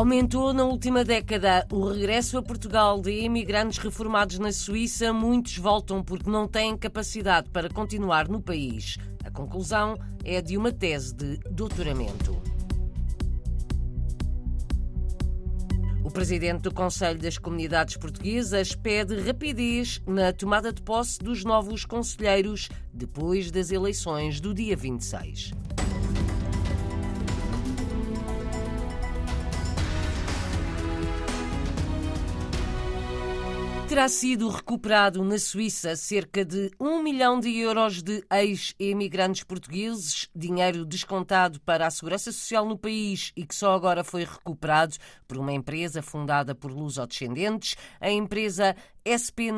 Aumentou na última década o regresso a Portugal de imigrantes reformados na Suíça. Muitos voltam porque não têm capacidade para continuar no país. A conclusão é de uma tese de doutoramento. O presidente do Conselho das Comunidades Portuguesas pede rapidez na tomada de posse dos novos conselheiros depois das eleições do dia 26. Terá sido recuperado na Suíça cerca de um milhão de euros de ex-emigrantes portugueses, dinheiro descontado para a segurança social no país e que só agora foi recuperado por uma empresa fundada por luso-descendentes. A empresa SP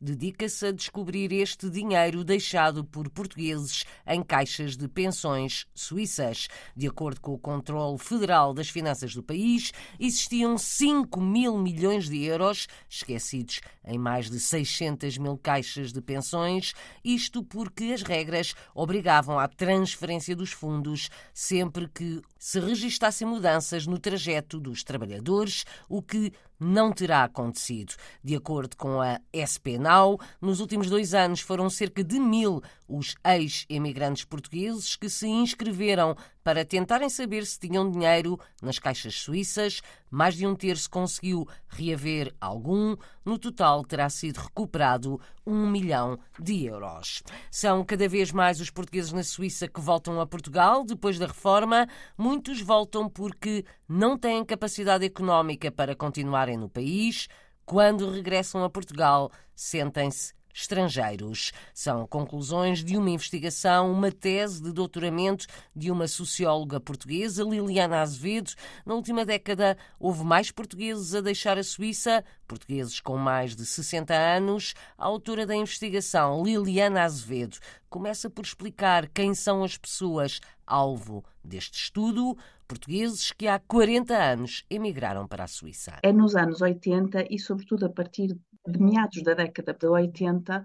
dedica-se a descobrir este dinheiro deixado por portugueses em caixas de pensões suíças. De acordo com o Controle Federal das Finanças do país, existiam 5 mil milhões de euros esquecidos em mais de 600 mil caixas de pensões, isto porque as regras obrigavam à transferência dos fundos sempre que se registassem mudanças no trajeto dos trabalhadores, o que não terá acontecido. De acordo com a SP Now, nos últimos dois anos foram cerca de mil os ex-emigrantes portugueses que se inscreveram para tentarem saber se tinham dinheiro nas caixas suíças. Mais de um terço conseguiu reaver algum. No total, terá sido recuperado um milhão de euros. São cada vez mais os portugueses na Suíça que voltam a Portugal depois da reforma. Muitos voltam porque não têm capacidade económica para continuarem no país. Quando regressam a Portugal, sentem-se estrangeiros. São conclusões de uma investigação, uma tese de doutoramento de uma socióloga portuguesa, Liliana Azevedo. Na última década, houve mais portugueses a deixar a Suíça, portugueses com mais de 60 anos. A autora da investigação, Liliana Azevedo, começa por explicar quem são as pessoas alvo deste estudo, portugueses que há 40 anos emigraram para a Suíça. É nos anos 80 e, sobretudo, a partir de meados da década de 80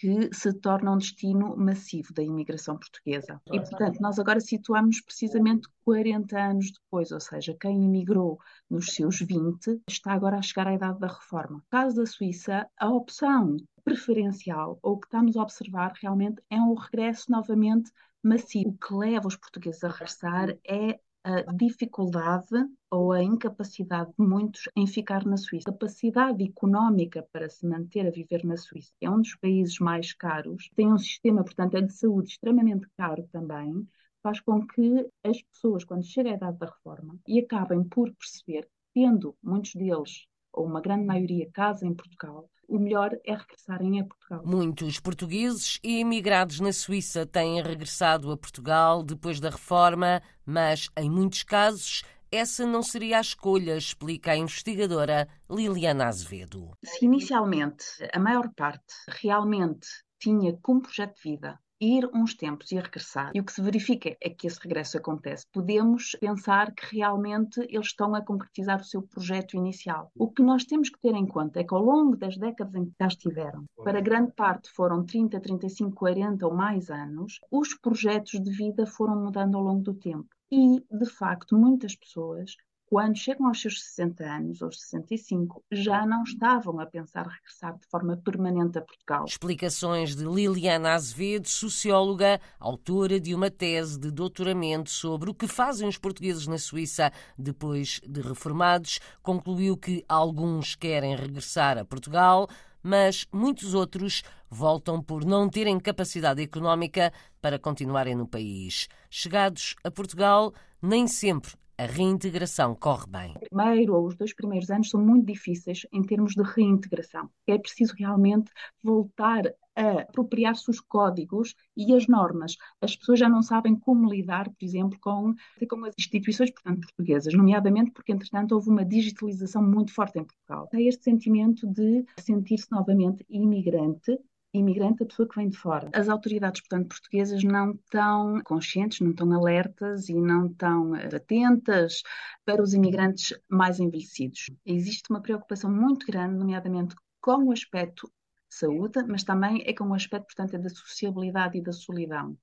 que se torna um destino massivo da imigração portuguesa. E, portanto, nós agora situamos precisamente 40 anos depois, ou seja, quem imigrou nos seus 20 está agora a chegar à idade da reforma. No caso da Suíça, a opção preferencial, ou o que estamos a observar realmente, é um regresso novamente massivo. O que leva os portugueses a regressar é a dificuldade ou a incapacidade de muitos em ficar na Suíça. A capacidade económica para se manter a viver na Suíça é um dos países mais caros, tem um sistema, portanto, de saúde extremamente caro também, faz com que as pessoas, quando chegam à idade da reforma, e acabem por perceber, tendo muitos deles, ou uma grande maioria, casa em Portugal, o melhor é regressarem a Portugal. Muitos portugueses e imigrados na Suíça têm regressado a Portugal depois da reforma, mas em muitos casos essa não seria a escolha, explica a investigadora Liliana Azevedo. Se inicialmente a maior parte realmente tinha como projeto de vida ir uns tempos e regressar, e o que se verifica é que esse regresso acontece, podemos pensar que realmente eles estão a concretizar o seu projeto inicial. O que nós temos que ter em conta é que ao longo das décadas em que cá estiveram, para grande parte foram 30, 35, 40 ou mais anos, os projetos de vida foram mudando ao longo do tempo. E, de facto, muitas pessoas quando chegam aos seus 60 anos ou 65, já não estavam a pensar regressar de forma permanente a Portugal. Explicações de Liliana Azevedo, socióloga, autora de uma tese de doutoramento sobre o que fazem os portugueses na Suíça depois de reformados, concluiu que alguns querem regressar a Portugal, mas muitos outros voltam por não terem capacidade económica para continuarem no país. Chegados a Portugal, nem sempre a reintegração corre bem? O primeiro ou os dois primeiros anos são muito difíceis em termos de reintegração. É preciso realmente voltar a apropriar-se os códigos e as normas. As pessoas já não sabem como lidar, por exemplo, com, com as instituições portanto, portuguesas, nomeadamente porque, entretanto, houve uma digitalização muito forte em Portugal. Há este sentimento de sentir-se novamente imigrante imigrante, a pessoa que vem de fora. As autoridades, portanto, portuguesas não estão conscientes, não estão alertas e não estão eh, atentas para os imigrantes mais envelhecidos. Existe uma preocupação muito grande, nomeadamente com o aspecto saúde, mas também é com o aspecto, portanto, é da sociabilidade e da solidão.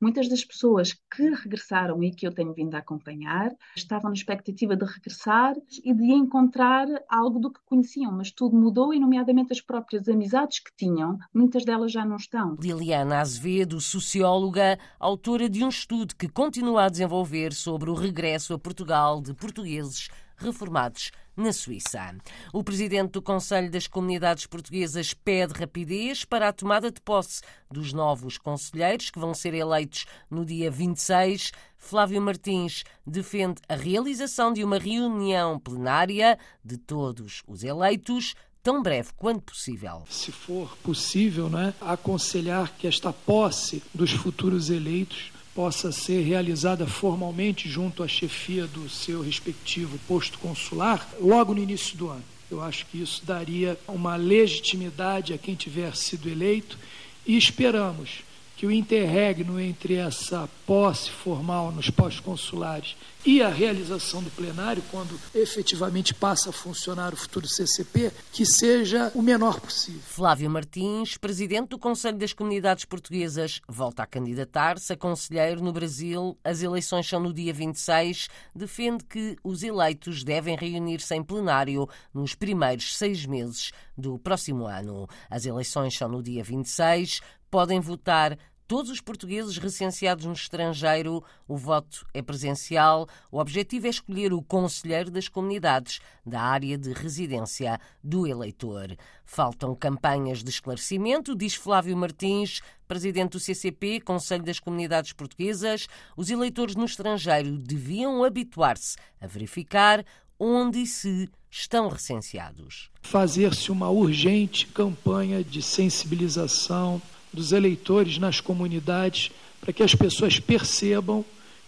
Muitas das pessoas que regressaram e que eu tenho vindo a acompanhar estavam na expectativa de regressar e de encontrar algo do que conheciam, mas tudo mudou e, nomeadamente, as próprias amizades que tinham, muitas delas já não estão. Liliana Azevedo, socióloga, autora de um estudo que continua a desenvolver sobre o regresso a Portugal de portugueses reformados na Suíça. O presidente do Conselho das Comunidades Portuguesas pede rapidez para a tomada de posse dos novos conselheiros que vão ser eleitos no dia 26. Flávio Martins defende a realização de uma reunião plenária de todos os eleitos tão breve quanto possível. Se for possível, né, aconselhar que esta posse dos futuros eleitos possa ser realizada formalmente junto à chefia do seu respectivo posto consular logo no início do ano. Eu acho que isso daria uma legitimidade a quem tiver sido eleito e esperamos que o interregno entre essa posse formal nos postos consulares e a realização do plenário, quando efetivamente passa a funcionar o futuro CCP, que seja o menor possível. Flávio Martins, presidente do Conselho das Comunidades Portuguesas, volta a candidatar-se a conselheiro no Brasil. As eleições são no dia 26. Defende que os eleitos devem reunir-se em plenário nos primeiros seis meses do próximo ano. As eleições são no dia 26 podem votar todos os portugueses recenseados no estrangeiro. O voto é presencial. O objetivo é escolher o conselheiro das comunidades da área de residência do eleitor. Faltam campanhas de esclarecimento, diz Flávio Martins, presidente do CCP, Conselho das Comunidades Portuguesas. Os eleitores no estrangeiro deviam habituar-se a verificar onde se estão recenseados. Fazer-se uma urgente campanha de sensibilização dos eleitores nas comunidades para que as pessoas percebam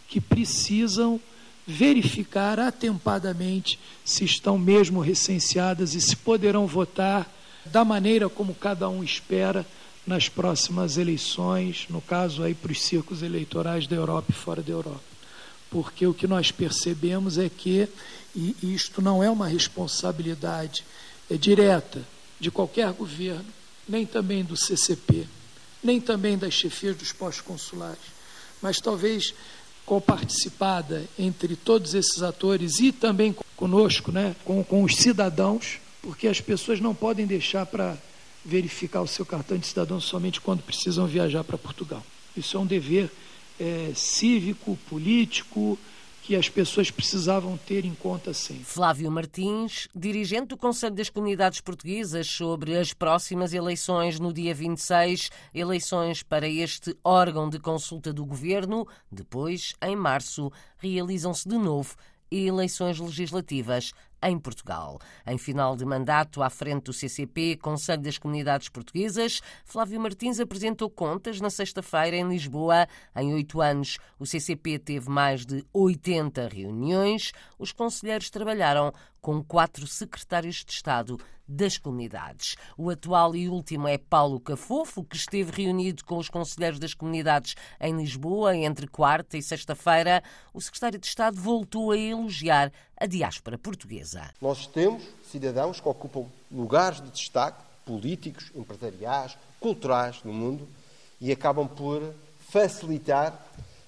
que precisam verificar atempadamente se estão mesmo recenseadas e se poderão votar da maneira como cada um espera nas próximas eleições, no caso aí para os círculos eleitorais da Europa e fora da Europa. Porque o que nós percebemos é que, e isto não é uma responsabilidade é direta de qualquer governo, nem também do CCP, nem também das chefias dos postos consulares, mas talvez coparticipada entre todos esses atores e também conosco, né, com, com os cidadãos, porque as pessoas não podem deixar para verificar o seu cartão de cidadão somente quando precisam viajar para Portugal. Isso é um dever é, cívico, político, que as pessoas precisavam ter em conta sempre. Flávio Martins, dirigente do Conselho das Comunidades Portuguesas sobre as próximas eleições no dia 26, eleições para este órgão de consulta do governo. Depois, em março, realizam-se de novo eleições legislativas em Portugal. Em final de mandato à frente do CCP, Conselho das Comunidades Portuguesas, Flávio Martins apresentou contas na sexta-feira em Lisboa. Em oito anos, o CCP teve mais de 80 reuniões. Os conselheiros trabalharam com quatro secretários de Estado das comunidades. O atual e último é Paulo Cafofo, que esteve reunido com os conselheiros das comunidades em Lisboa entre quarta e sexta-feira. O secretário de Estado voltou a elogiar a diáspora portuguesa. Nós temos cidadãos que ocupam lugares de destaque políticos, empresariais, culturais no mundo e acabam por facilitar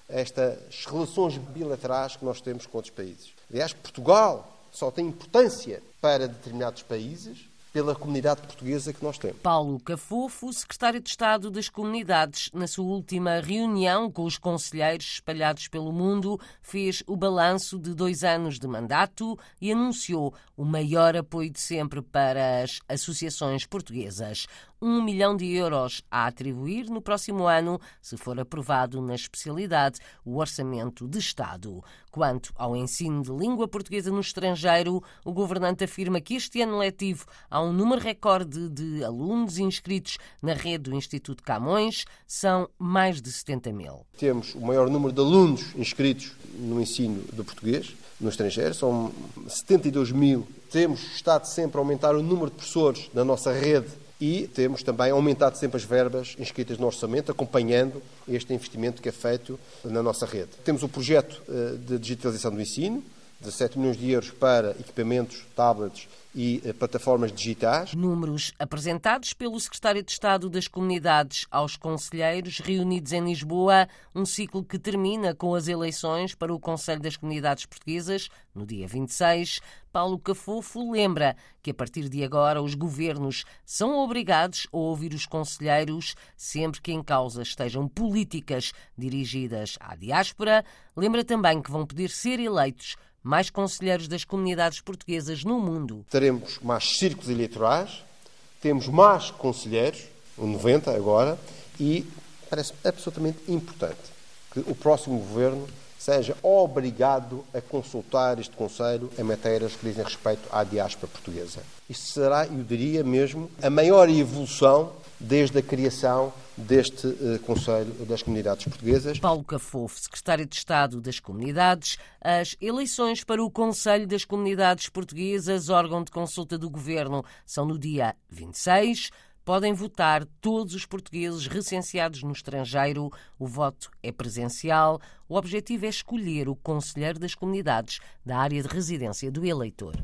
estas relações bilaterais que nós temos com outros países. Aliás, Portugal só tem importância para determinados países pela comunidade portuguesa que nós temos. Paulo Cafofo, secretário de Estado das Comunidades, na sua última reunião com os conselheiros espalhados pelo mundo, fez o balanço de dois anos de mandato e anunciou o maior apoio de sempre para as associações portuguesas um milhão de euros a atribuir no próximo ano, se for aprovado na especialidade o Orçamento de Estado. Quanto ao ensino de língua portuguesa no estrangeiro, o governante afirma que este ano letivo há um número recorde de alunos inscritos na rede do Instituto Camões, são mais de 70 mil. Temos o maior número de alunos inscritos no ensino do português no estrangeiro, são 72 mil. Temos estado sempre a aumentar o número de professores na nossa rede e temos também aumentado sempre as verbas inscritas no orçamento, acompanhando este investimento que é feito na nossa rede. Temos o projeto eh, de digitalização do ensino, 17 milhões de euros para equipamentos, tablets e eh, plataformas digitais. Números apresentados pelo Secretário de Estado das Comunidades aos conselheiros reunidos em Lisboa, um ciclo que termina com as eleições para o Conselho das Comunidades Portuguesas, no dia 26. Paulo Cafofo lembra que a partir de agora os governos são obrigados a ouvir os conselheiros sempre que em causa estejam políticas dirigidas à diáspora. Lembra também que vão poder ser eleitos mais conselheiros das comunidades portuguesas no mundo. Teremos mais círculos eleitorais, temos mais conselheiros, 90 agora, e parece absolutamente importante que o próximo governo seja obrigado a consultar este Conselho em matérias que dizem respeito à diáspora portuguesa. Isto será, eu diria mesmo, a maior evolução desde a criação deste uh, Conselho das Comunidades Portuguesas. Paulo Cafofo, Secretário de Estado das Comunidades, as eleições para o Conselho das Comunidades Portuguesas, órgão de consulta do Governo, são no dia 26. Podem votar todos os portugueses recenseados no estrangeiro. O voto é presencial. O objetivo é escolher o conselheiro das comunidades da área de residência do eleitor.